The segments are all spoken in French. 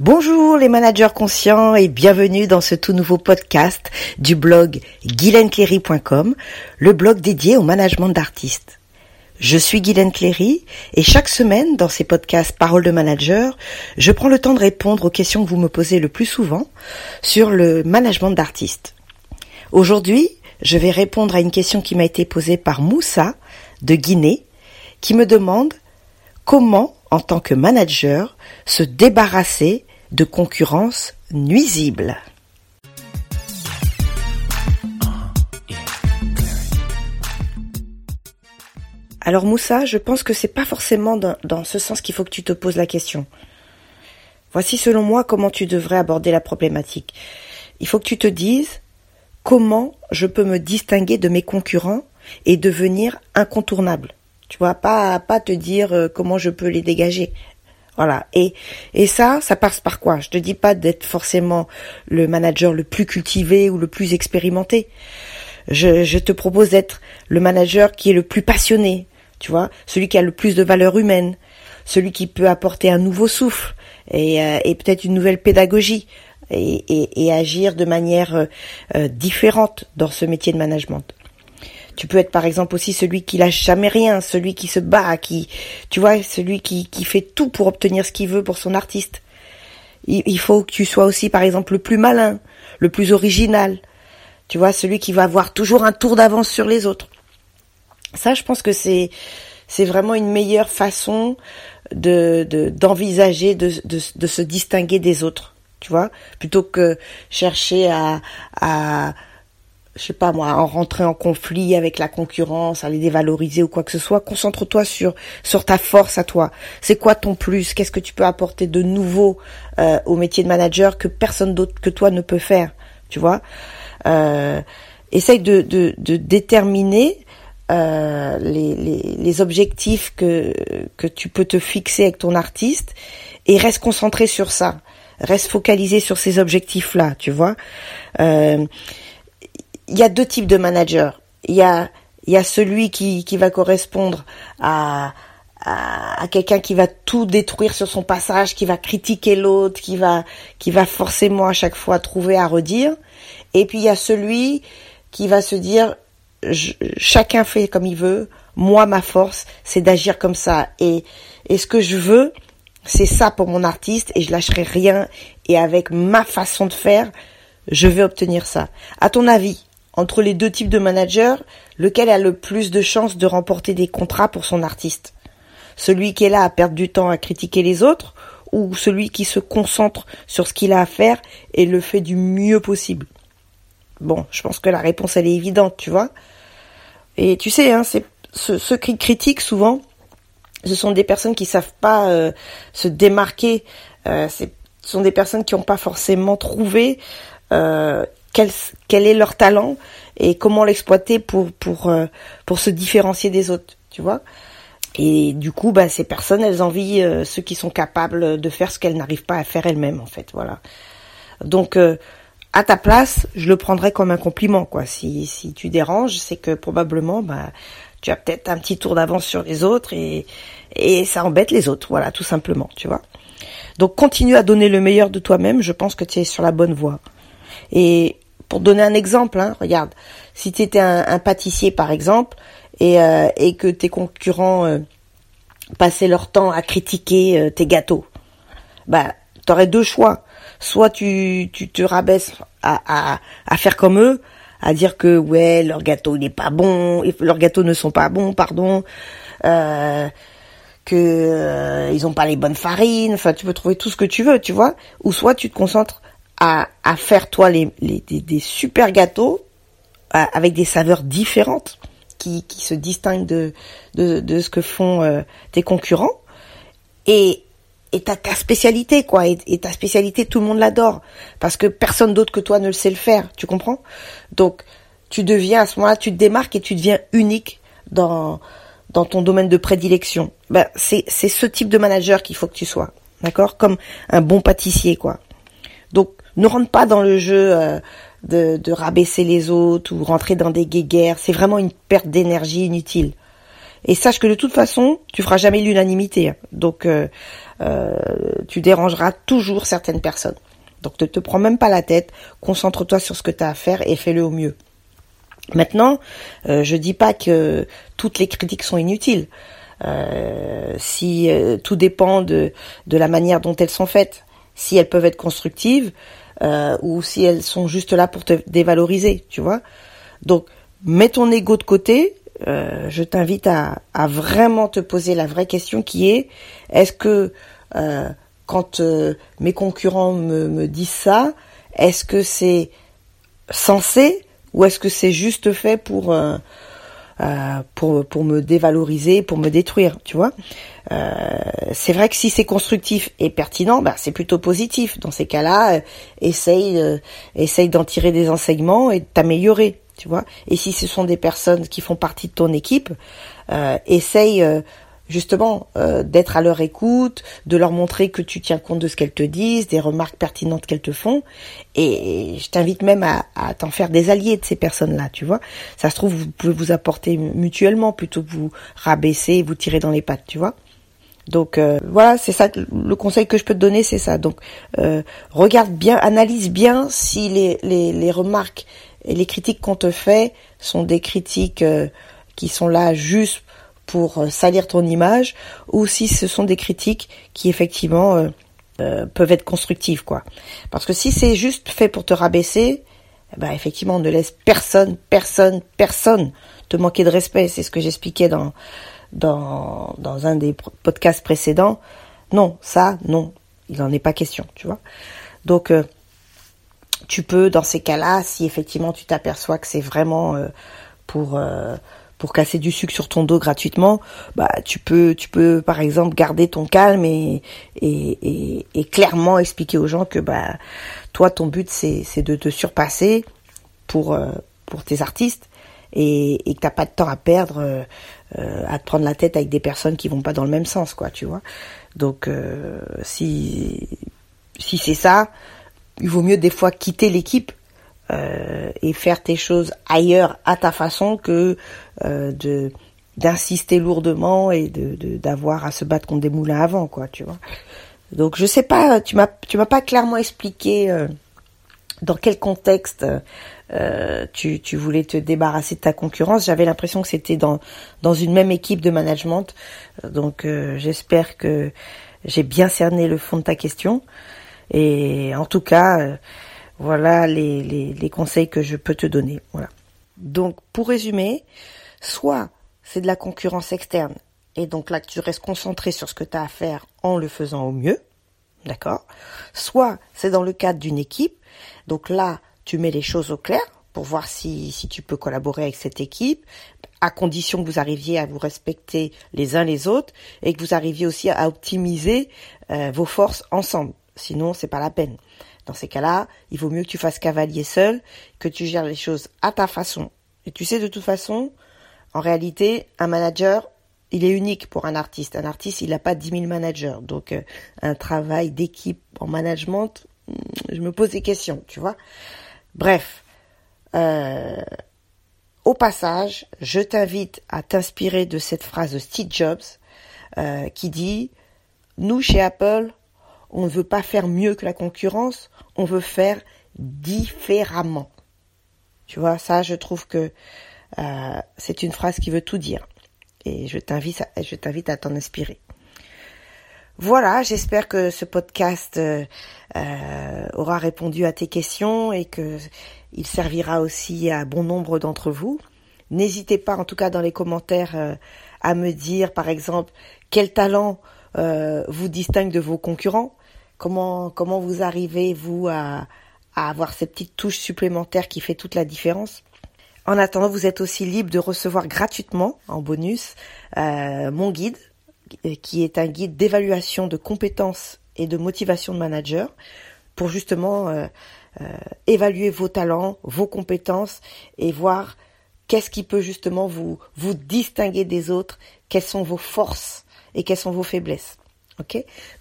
Bonjour les managers conscients et bienvenue dans ce tout nouveau podcast du blog guylaine le blog dédié au management d'artistes. Je suis Guylaine Cléry et chaque semaine dans ces podcasts Paroles de manager, je prends le temps de répondre aux questions que vous me posez le plus souvent sur le management d'artistes. Aujourd'hui, je vais répondre à une question qui m'a été posée par Moussa de Guinée qui me demande comment, en tant que manager, se débarrasser de concurrence nuisible. Alors Moussa, je pense que c'est pas forcément dans, ce sens qu'il faut que tu te poses la question. Voici selon moi comment tu devrais aborder la problématique. Il faut que tu te dises comment je peux me distinguer de mes concurrents et devenir incontournable. Tu vois, pas pas te dire euh, comment je peux les dégager. Voilà. Et, et ça, ça passe par quoi? Je te dis pas d'être forcément le manager le plus cultivé ou le plus expérimenté. Je, te propose d'être le manager qui est le plus passionné, tu vois, celui qui a le plus de valeur humaine, celui qui peut apporter un nouveau souffle et, euh, peut-être une nouvelle pédagogie et agir de manière euh, euh, différente dans ce métier de management. Tu peux être par exemple aussi celui qui lâche jamais rien, celui qui se bat, qui, tu vois, celui qui, qui fait tout pour obtenir ce qu'il veut pour son artiste. Il, faut que tu sois aussi par exemple le plus malin, le plus original. Tu vois, celui qui va avoir toujours un tour d'avance sur les autres. Ça, je pense que c'est c'est vraiment une meilleure façon de d'envisager de, de, de se distinguer des autres. Tu vois, plutôt que chercher à à je sais pas moi, en rentrer en conflit avec la concurrence, à les dévaloriser ou quoi que ce soit, concentre-toi sur sur ta force à toi. C'est quoi ton plus? Qu'est-ce que tu peux apporter de nouveau euh, au métier de manager que personne d'autre que toi ne peut faire? Tu vois? Euh, Essaye de, de, de déterminer euh, les, les, les, objectifs que que tu peux te fixer avec ton artiste et reste concentré sur ça. Reste focalisé sur ces objectifs-là, tu vois? Euh, il y a deux types de managers. Il y a, y a celui qui, qui va correspondre à, à, quelqu'un qui va tout détruire sur son passage, qui va critiquer l'autre, qui va, qui va forcément à chaque fois trouver à redire. Et puis il y a celui qui va se dire, chacun fait comme il veut. Moi, ma force, c'est d'agir comme ça. Et, et ce que je veux, c'est ça pour mon artiste et je lâcherai rien. Et avec ma façon de faire, je vais obtenir ça. À ton avis, entre les deux types de managers, lequel a le plus de chances de remporter des contrats pour son artiste? Celui qui est là à perdre du temps à critiquer les autres ou celui qui se concentre sur ce qu'il a à faire et le fait du mieux possible? Bon, je pense que la réponse elle est évidente, tu vois. Et tu sais, hein, c'est ceux qui critiquent souvent, ce sont des personnes qui savent pas euh, se démarquer. Euh, ce sont des personnes qui n'ont pas forcément trouvé euh, quel, quel est leur talent et comment l'exploiter pour pour euh, pour se différencier des autres, tu vois. Et du coup, bah ces personnes, elles envient euh, ceux qui sont capables de faire ce qu'elles n'arrivent pas à faire elles-mêmes, en fait, voilà. Donc euh, à ta place, je le prendrais comme un compliment, quoi. Si si tu déranges, c'est que probablement, bah tu as peut-être un petit tour d'avance sur les autres et et ça embête les autres, voilà, tout simplement, tu vois. Donc continue à donner le meilleur de toi-même. Je pense que tu es sur la bonne voie. Et pour donner un exemple, hein, regarde, si tu étais un, pâtissier par exemple, et, euh, et que tes concurrents euh, passaient leur temps à critiquer euh, tes gâteaux, bah aurais deux choix. Soit tu, tu te rabaisses à, à, faire comme eux, à dire que ouais leur gâteau n'est pas bon, leurs gâteaux ne sont pas bons, pardon, euh, que ils pas les bonnes farines. Enfin, tu peux trouver tout ce que tu veux, tu vois. Ou soit tu te concentres à, faire toi les, des, super gâteaux avec des saveurs différentes qui, qui se distinguent de, de, de ce que font euh, tes concurrents. Et et t'as ta spécialité quoi. Et, et, ta spécialité tout le monde l'adore. Parce que personne d'autre que toi ne le sait le faire. Tu comprends? Donc tu deviens à ce moment-là tu te démarques et tu deviens unique dans dans ton domaine de prédilection. Ben c'est c'est ce type de manager qu'il faut que tu sois. D'accord? Comme un bon pâtissier quoi donc ne rentre pas dans le jeu euh, de, rabaisser les autres ou rentrer dans des guéguerres. C'est vraiment une perte d'énergie inutile. Et sache que de toute façon, tu feras jamais l'unanimité. Donc, euh, euh, tu dérangeras toujours certaines personnes. Donc, ne te prends même pas la tête. Concentre-toi sur ce que tu as à faire et fais-le au mieux. Maintenant, je dis pas que toutes les critiques sont inutiles. Si tout dépend de la manière dont elles sont faites, si elles peuvent être constructives euh, ou si elles sont juste là pour te dévaloriser, tu vois. Donc, mets ton ego de côté. je t'invite à, vraiment te poser la vraie question qui est est-ce que quand mes concurrents me, disent ça, est-ce que c'est censé ou est-ce que c'est juste fait euh, pour me dévaloriser, pour me détruire, tu vois. Euh, c'est vrai que si c'est constructif et pertinent, bah, c'est plutôt positif. Dans ces cas-là, euh, essaye essaye d'en tirer des enseignements et de t'améliorer, tu vois. Et si ce sont des personnes qui font partie de ton équipe, essaye justement euh, d'être à leur écoute, de leur montrer que tu tiens compte de ce qu'elles te disent, des remarques pertinentes qu'elles te font. Et je t'invite même à, t'en faire des alliés de ces personnes-là, tu vois. Ça se trouve, vous pouvez vous apporter mutuellement plutôt que vous rabaisser et vous tirer dans les pattes, tu vois. Donc euh, voilà, c'est ça le conseil que je peux te donner, c'est ça. Donc euh, regarde bien, analyse bien si les, les, les remarques et les critiques qu'on te fait sont des critiques qui sont là juste pour euh, salir ton image ou si ce sont des critiques qui effectivement euh, euh, peuvent être constructives quoi. Parce que si c'est juste fait pour te rabaisser, ben effectivement on ne laisse personne, personne, personne te manquer de respect. C'est ce que j'expliquais dans dans dans un des podcasts précédents. Non, ça non, il n'en est pas question, tu vois. Donc tu peux dans ces cas-là, si effectivement tu t'aperçois que c'est vraiment pour pour casser du sucre sur ton dos gratuitement, bah tu peux tu peux par exemple garder ton calme et et, et, clairement expliquer aux gens que bah toi ton but c'est c'est de te surpasser pour euh, pour tes artistes et, et que t'as pas de temps à perdre euh, euh, à te prendre la tête avec des personnes qui vont pas dans le même sens quoi tu vois. Donc si si c'est ça il vaut mieux des fois quitter l'équipe euh, et faire tes choses ailleurs à ta façon que euh, de d'insister lourdement et de d'avoir à se battre contre des moulins avant quoi tu vois. Donc je sais pas tu m'as tu m'as pas clairement expliqué euh, dans quel contexte euh, tu, tu voulais te débarrasser de ta concurrence. J'avais l'impression que c'était dans dans une même équipe de management. Donc j'espère que j'ai bien cerné le fond de ta question. Et en tout cas voilà les, les, les, conseils que je peux te donner. Voilà. Donc, pour résumer, soit c'est de la concurrence externe, et donc là, tu restes concentré sur ce que tu as à faire en le faisant au mieux, d'accord? Soit c'est dans le cadre d'une équipe, donc là, tu mets les choses au clair pour voir si, si tu peux collaborer avec cette équipe, à condition que vous arriviez à vous respecter les uns les autres et que vous arriviez aussi à optimiser euh, vos forces ensemble. Sinon, c'est pas la peine. Dans ces cas-là, il vaut mieux que tu fasses cavalier seul, que tu gères les choses à ta façon. Et tu sais, de toute façon, en réalité, un manager, il est unique pour un artiste. Un artiste, il n'a pas 10 000 managers. Donc, euh, un travail d'équipe en management, hmm, je me pose des questions, tu vois. Bref, euh, au passage, je t'invite à t'inspirer de cette phrase de Steve Jobs euh, qui dit, nous, chez Apple, on ne veut pas faire mieux que la concurrence, on veut faire différemment. Tu vois, ça, je trouve que euh, c'est une phrase qui veut tout dire. Et je t'invite, je t'invite à t'en inspirer. Voilà, j'espère que ce podcast euh, euh, aura répondu à tes questions et que il servira aussi à bon nombre d'entre vous. N'hésitez pas, en tout cas dans les commentaires, à me dire, par exemple, quel talent vous distingue de vos concurrents. Comment comment vous arrivez vous à, avoir cette petite touche supplémentaire qui fait toute la différence En attendant, vous êtes aussi libre de recevoir gratuitement en bonus euh, mon guide qui est un guide d'évaluation de compétences et de motivation de manager pour justement euh, euh, évaluer vos talents, vos compétences et voir qu'est-ce qui peut justement vous distinguer des autres, quelles sont vos forces et quelles sont vos faiblesses.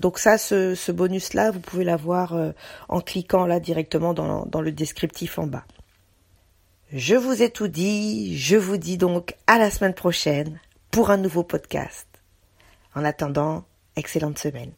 Donc ça, ce, bonus-là, vous pouvez l'avoir euh, en cliquant là directement dans le descriptif en bas. Je vous ai tout dit, je vous dis donc à la semaine prochaine pour un nouveau podcast. En attendant, excellente semaine.